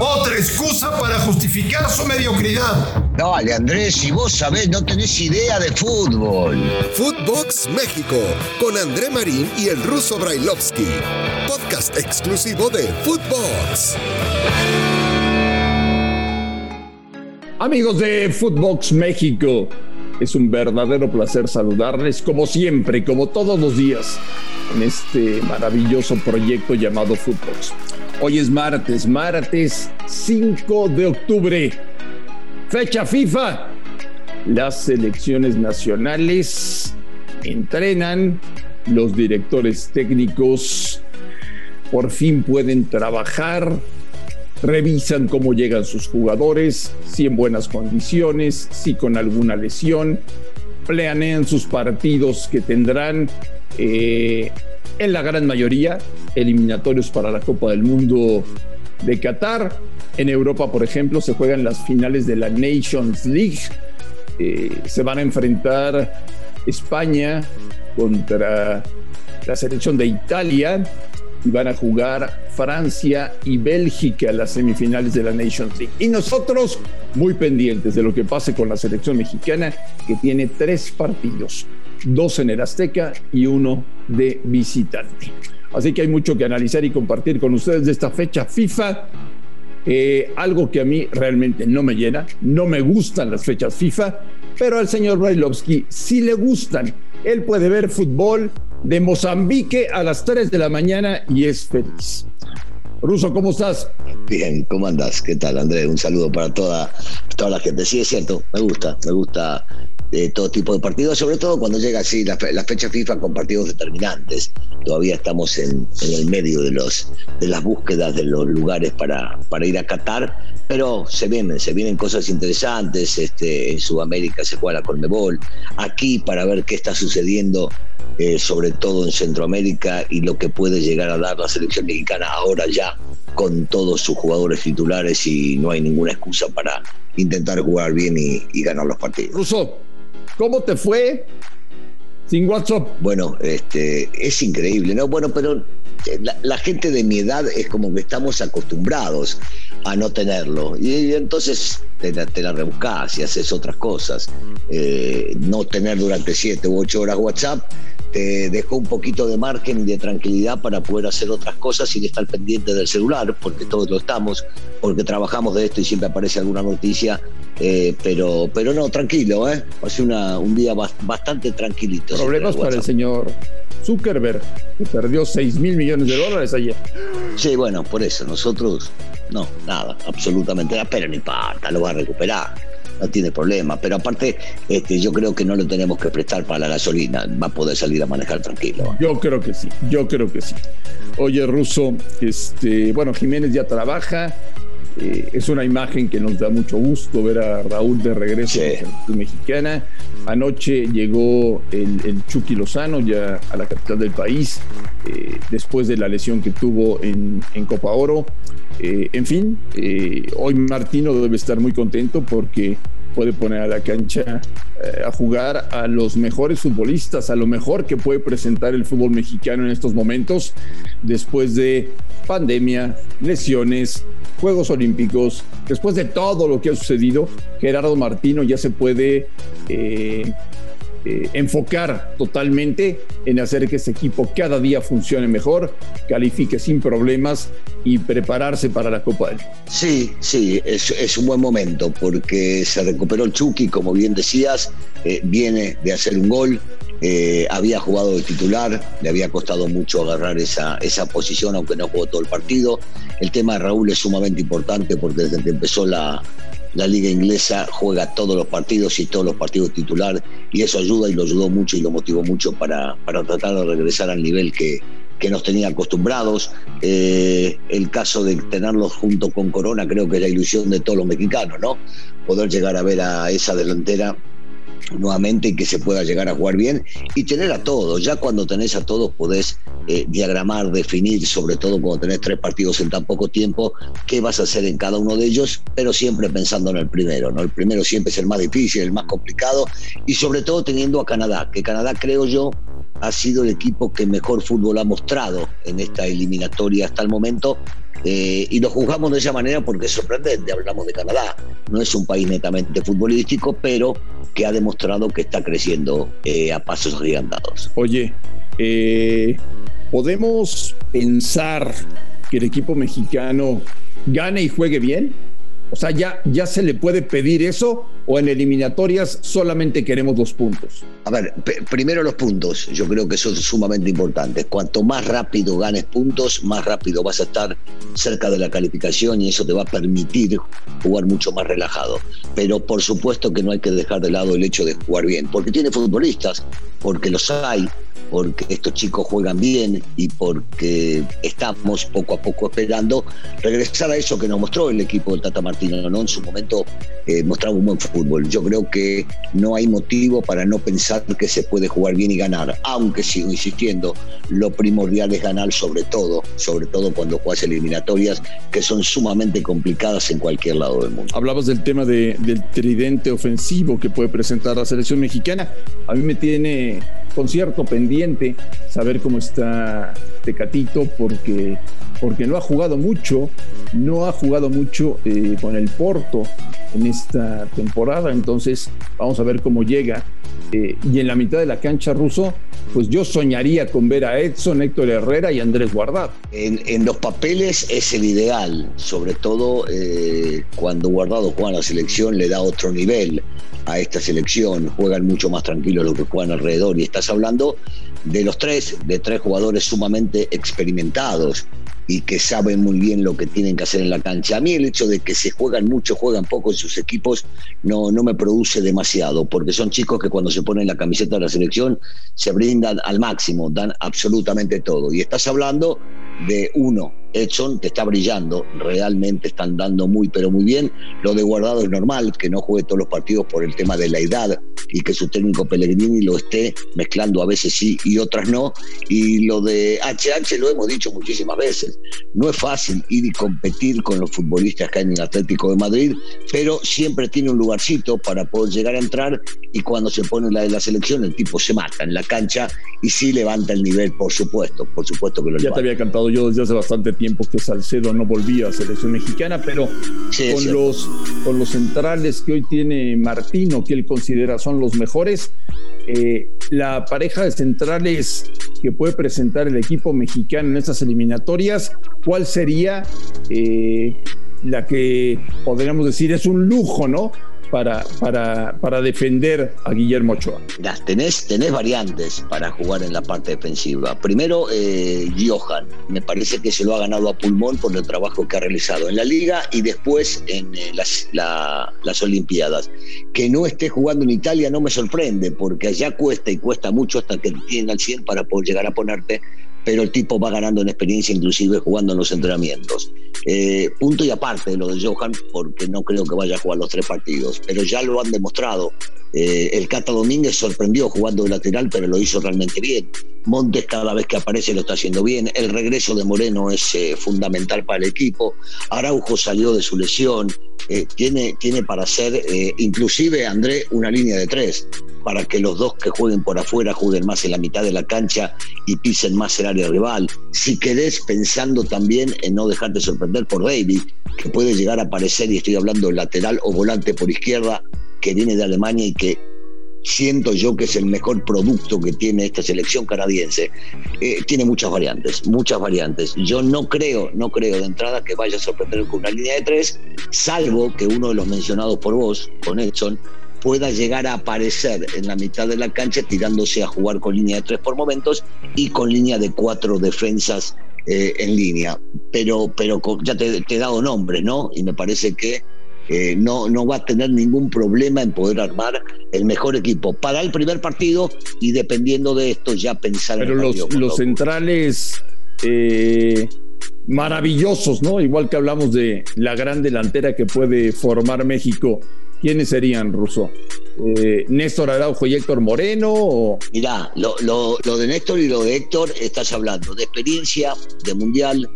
Otra excusa para justificar su mediocridad. Dale, Andrés, si vos sabés, no tenés idea de fútbol. Footbox México, con André Marín y el ruso Brailovsky. Podcast exclusivo de Footbox. Amigos de Footbox México, es un verdadero placer saludarles como siempre, como todos los días, en este maravilloso proyecto llamado Footbox. Hoy es martes, martes 5 de octubre, fecha FIFA. Las selecciones nacionales entrenan, los directores técnicos. Por fin pueden trabajar, revisan cómo llegan sus jugadores, si en buenas condiciones, si con alguna lesión, planean sus partidos que tendrán eh, en la gran mayoría eliminatorios para la Copa del Mundo de Qatar. En Europa, por ejemplo, se juegan las finales de la Nations League. Eh, se van a enfrentar España contra la selección de Italia y van a jugar Francia y Bélgica las semifinales de la Nations League. Y nosotros muy pendientes de lo que pase con la selección mexicana que tiene tres partidos, dos en el Azteca y uno de visitante. Así que hay mucho que analizar y compartir con ustedes de esta fecha FIFA. Eh, algo que a mí realmente no me llena, no me gustan las fechas FIFA, pero al señor Brailovsky sí le gustan. Él puede ver fútbol de Mozambique a las 3 de la mañana y es feliz. Ruso, ¿cómo estás? Bien, ¿cómo andas? ¿Qué tal, Andrés? Un saludo para toda, toda la gente. Sí, es cierto, me gusta, me gusta de todo tipo de partidos, sobre todo cuando llega así la, fecha FIFA con partidos determinantes. Todavía estamos en, el medio de, los, de las búsquedas de los lugares para, para ir a Qatar, pero se vienen, se vienen cosas interesantes. Este, en Sudamérica se juega la Conmebol, aquí para ver qué está sucediendo, eh, sobre todo en Centroamérica, y lo que puede llegar a dar la selección mexicana ahora ya con todos sus jugadores titulares y no hay ninguna excusa para intentar jugar bien y, y ganar los partidos. Ruso, ¿Cómo te fue sin WhatsApp? Bueno, este, es increíble, ¿no? Bueno, pero eh, la, gente de mi edad es como que estamos acostumbrados a no tenerlo. Y, entonces te la, te rebuscás y haces otras cosas. Eh, no tener durante siete u ocho horas WhatsApp te dejó un poquito de margen y de tranquilidad para poder hacer otras cosas sin estar pendiente del celular, porque todos lo estamos, porque trabajamos de esto y siempre aparece alguna noticia, eh, pero, pero no, tranquilo, ¿eh? Hace una, un día bastante tranquilito. Problemas para el señor Zuckerberg, que perdió 6 mil millones de dólares ayer. Sí, bueno, por eso, nosotros, no, nada, absolutamente nada, pero no importa, lo va a recuperar no tiene problema. Pero aparte, este, yo creo que no lo tenemos que prestar para la gasolina. Va a poder salir a manejar tranquilo. Yo creo que sí, yo creo que sí. Oye, Russo, este, bueno, Jiménez ya trabaja. Eh, es una imagen que nos da mucho gusto ver a Raúl de regreso la mexicana. Anoche llegó el, el, Chucky Lozano ya a la capital del país, eh, después de la lesión que tuvo en, en Copa Oro. Eh, en fin, hoy Martino debe estar muy contento porque puede poner a la cancha a jugar a los mejores futbolistas, a lo mejor que puede presentar el fútbol mexicano en estos momentos, después de pandemia, lesiones, Juegos Olímpicos, después de todo lo que ha sucedido, Gerardo Martino ya se puede eh, eh, enfocar totalmente en hacer que ese equipo cada día funcione mejor, califique sin problemas y prepararse para la Copa del. Sí, sí, es, un buen momento porque se recuperó el Chucky, como bien decías, eh, viene de hacer un gol, eh, había jugado de titular, le había costado mucho agarrar esa, esa posición, aunque no jugó todo el partido. El tema de Raúl es sumamente importante porque desde que empezó la, liga inglesa juega todos los partidos y todos los partidos titular y eso ayuda y lo ayudó mucho y lo motivó mucho para, para tratar de regresar al nivel que, que nos tenía acostumbrados. Eh, el caso de tenerlos junto con Corona creo que es la ilusión de todos los mexicanos, ¿no? Poder llegar a ver a esa delantera nuevamente que se pueda llegar a jugar bien y tener a todos. Ya cuando tenés a todos podés eh, diagramar, definir, sobre todo cuando tenés tres partidos en tan poco tiempo, qué vas a hacer en cada uno de ellos, pero siempre pensando en el primero. ¿no? El primero siempre es el más difícil, el más complicado y sobre todo teniendo a Canadá, que Canadá creo yo ha sido el equipo que mejor fútbol ha mostrado en esta eliminatoria hasta el momento. Eh, y lo juzgamos de esa manera porque es sorprendente. Hablamos de Canadá, no es un país netamente futbolístico, pero que ha demostrado que está creciendo eh, a pasos agigantados. Oye, eh, ¿podemos pensar que el equipo mexicano gane y juegue bien? O sea, ya, ya se le puede pedir eso o en eliminatorias solamente queremos dos puntos. A ver, primero los puntos, yo creo que son sumamente importantes. Cuanto más rápido ganes puntos, más rápido vas a estar cerca de la calificación y eso te va a permitir jugar mucho más relajado. Pero por supuesto que no hay que dejar de lado el hecho de jugar bien, porque tiene futbolistas, porque los hay, porque estos chicos juegan bien y porque estamos poco a poco esperando regresar a eso que nos mostró el equipo del Tata Martino, ¿no? En su momento eh, mostraba un buen fútbol. Yo creo que no hay motivo para no pensar que se puede jugar bien y ganar, aunque sigo insistiendo, lo primordial es ganar sobre todo, sobre todo cuando juegas eliminatorias que son sumamente complicadas en cualquier lado del mundo. Hablabas del tema del tridente ofensivo que puede presentar la selección mexicana. A mí me tiene concierto pendiente, saber cómo está Tecatito, porque, porque no ha jugado mucho, no ha jugado mucho eh, con el Porto en esta temporada, entonces vamos a ver cómo llega. Eh, y en la mitad de la cancha ruso, pues yo soñaría con ver a Edson, Héctor Herrera y Andrés Guardado. En, los papeles es el ideal, sobre todo eh, cuando Guardado juega en la selección le da otro nivel a esta selección, juegan mucho más tranquilos los que juegan alrededor y estás hablando de los tres, de tres jugadores sumamente experimentados y que saben muy bien lo que tienen que hacer en la cancha. A mí el hecho de que se juegan mucho, juegan poco en sus equipos, no, no me produce demasiado, porque son chicos que cuando se ponen la camiseta de la selección se brindan al máximo, dan absolutamente todo. Y estás hablando de uno, Edson te está brillando, realmente están dando muy, pero muy bien. Lo de Guardado es normal, que no juegue todos los partidos por el tema de la edad y que su técnico Pellegrini lo esté mezclando a veces sí y otras no. Y lo de HH lo hemos dicho muchísimas veces. No es fácil ir y competir con los futbolistas que hay en el Atlético de Madrid, pero siempre tiene un lugarcito para poder llegar a entrar y cuando se pone la de la selección el tipo se mata en la cancha y sí levanta el nivel, por supuesto, por supuesto que lo Ya te había cantado yo desde hace bastante tiempo que Salcedo no volvía a selección mexicana, pero con, los, con los centrales que hoy tiene Martino, que él considera son los mejores, eh, la pareja de centrales que puede presentar el equipo mexicano en estas eliminatorias, ¿cuál sería eh, la que podríamos decir es un lujo, ¿no? para, para, para defender a Guillermo Ochoa? tenés, tenés variantes para jugar en la parte defensiva. Primero, eh, Johan, me parece que se lo ha ganado a pulmón por el trabajo que ha realizado en la liga y después en eh, las, las Olimpiadas. Que no esté jugando en Italia no me sorprende, porque allá cuesta y cuesta mucho hasta que tienen al 100 para poder llegar a ponerte pero el tipo va ganando en experiencia, inclusive jugando en los entrenamientos. Eh, punto y aparte de lo de Johan, porque no creo que vaya a jugar los tres partidos, pero ya lo han demostrado. Eh, el Cata Domínguez sorprendió jugando de lateral, pero lo hizo realmente bien. Montes cada vez que aparece lo está haciendo bien. El regreso de Moreno es eh, fundamental para el equipo. Araujo salió de su lesión. tiene, tiene para hacer, inclusive André, una línea de tres para que los dos que jueguen por afuera jueguen más en la mitad de la cancha y pisen más el área rival. Si querés, pensando también en no dejarte sorprender por David, que puede llegar a aparecer, y estoy hablando lateral o volante por izquierda, que viene de Alemania y que siento yo que es el mejor producto que tiene esta selección canadiense. Eh, tiene muchas variantes, muchas variantes. Yo no creo, no creo de entrada que vaya a sorprender con una línea de tres, salvo que uno de los mencionados por vos, con Edson, pueda llegar a aparecer en la mitad de la cancha tirándose a jugar con línea de tres por momentos y con línea de cuatro defensas eh, en línea. Pero, pero ya te, he dado nombres, ¿no? Y me parece que eh, no, no va a tener ningún problema en poder armar el mejor equipo para el primer partido y dependiendo de esto ya pensar en el los, los centrales eh, maravillosos, ¿no? Igual que hablamos de la gran delantera que puede formar México. ¿quiénes serían, Russo? Eh, ¿Néstor Araujo y Héctor Moreno? O... Mirá, lo, lo, de Néstor y lo de Héctor estás hablando de experiencia, de mundial,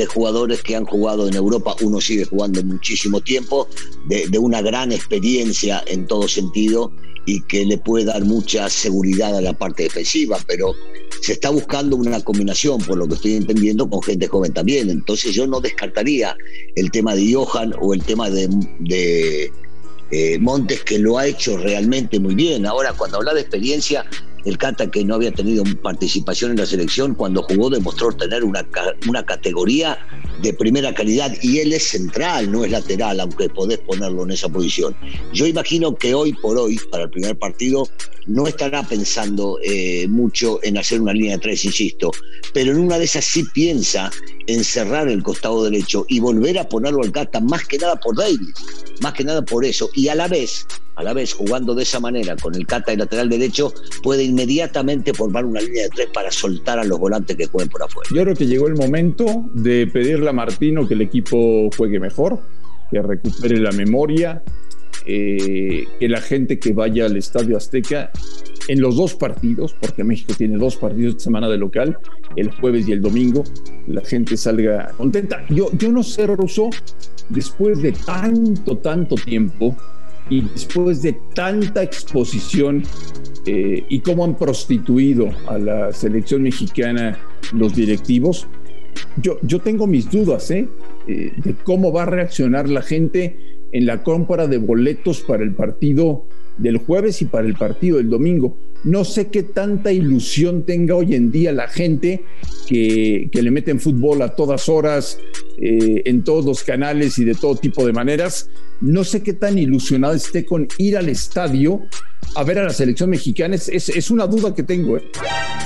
de jugadores que han jugado en Europa, uno sigue jugando muchísimo tiempo, de, una gran experiencia en todo sentido y que le puede dar mucha seguridad a la parte defensiva, pero se está buscando una combinación, por lo que estoy entendiendo, con gente joven también. Entonces yo no descartaría el tema de Johan o el tema de, de eh, Montes, que lo ha hecho realmente muy bien. Ahora, cuando habla de experiencia, el Cata, que no había tenido participación en la selección, cuando jugó demostró tener una, una categoría de primera calidad y él es central, no es lateral, aunque podés ponerlo en esa posición. Yo imagino que hoy por hoy, para el primer partido, no estará pensando eh, mucho en hacer una línea de tres, insisto, pero en una de esas sí piensa en cerrar el costado derecho y volver a ponerlo al Cata, más que nada por Davis, más que nada por eso, y a la vez a la vez jugando de esa manera con el Cata y lateral derecho, puede inmediatamente formar una línea de tres para soltar a los volantes que jueguen por afuera. Yo creo que llegó el momento de pedirle a Martino que el equipo juegue mejor, que recupere la memoria, eh, que la gente que vaya al Estadio Azteca en los dos partidos, porque México tiene dos partidos de semana de local, el jueves y el domingo, la gente salga contenta. Yo, yo no sé, Russo, después de tanto, tanto tiempo, y después de tanta exposición eh, y cómo han prostituido a la selección mexicana los directivos, yo, yo tengo mis dudas ¿eh? Eh, de cómo va a reaccionar la gente en la compra de boletos para el partido del jueves y para el partido del domingo. No sé qué tanta ilusión tenga hoy en día la gente que, que le meten fútbol a todas horas, eh, en todos los canales y de todo tipo de maneras. No sé qué tan ilusionado esté con ir al estadio a ver a la selección mexicana. Es, es, una duda que tengo. ¿eh?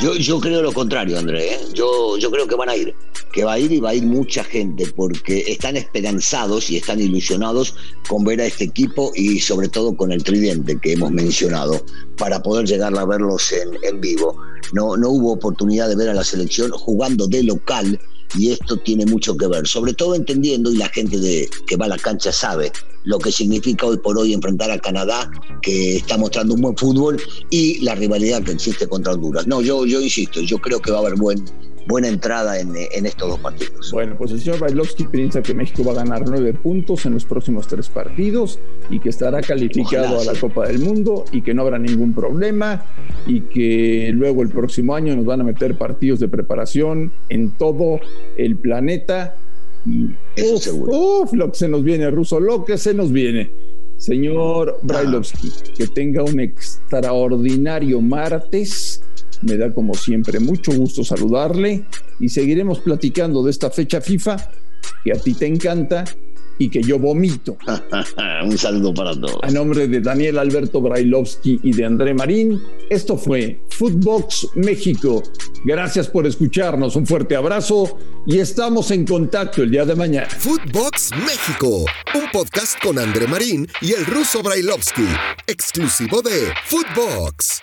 Yo, yo creo lo contrario, André. ¿eh? Yo, yo creo que van a ir. Que va a ir y va a ir mucha gente porque están esperanzados y están ilusionados con ver a este equipo y sobre todo con el tridente que hemos mencionado para poder llegar a verlos en, en vivo. No, no hubo oportunidad de ver a la selección jugando de local y esto tiene mucho que ver, sobre todo entendiendo, y la gente de, que va a la cancha sabe, lo que significa hoy por hoy enfrentar a Canadá, que está mostrando un buen fútbol, y la rivalidad que existe contra Honduras. No, yo, yo insisto, yo creo que va a haber buen, buena entrada en, en, estos dos partidos. Bueno, pues el señor Bailovsky piensa que México va a ganar nueve puntos en los próximos tres partidos y que estará calificado a la Copa del Mundo y que no habrá ningún problema y que luego el próximo año nos van a meter partidos de preparación en todo el planeta. Eso seguro. Uf, lo que se nos viene, Ruso, lo que se nos viene. Señor Brailovsky, que tenga un extraordinario martes me da como siempre mucho gusto saludarle y seguiremos platicando de esta fecha FIFA que a ti te encanta y que yo vomito. Un saludo para todos. A nombre de Daniel Alberto Brailovsky y de André Marín, esto fue Footbox México. Gracias por escucharnos, un fuerte abrazo y estamos en contacto el día de mañana. Footbox México, un podcast con André Marín y el ruso Brailovsky, exclusivo de Footbox.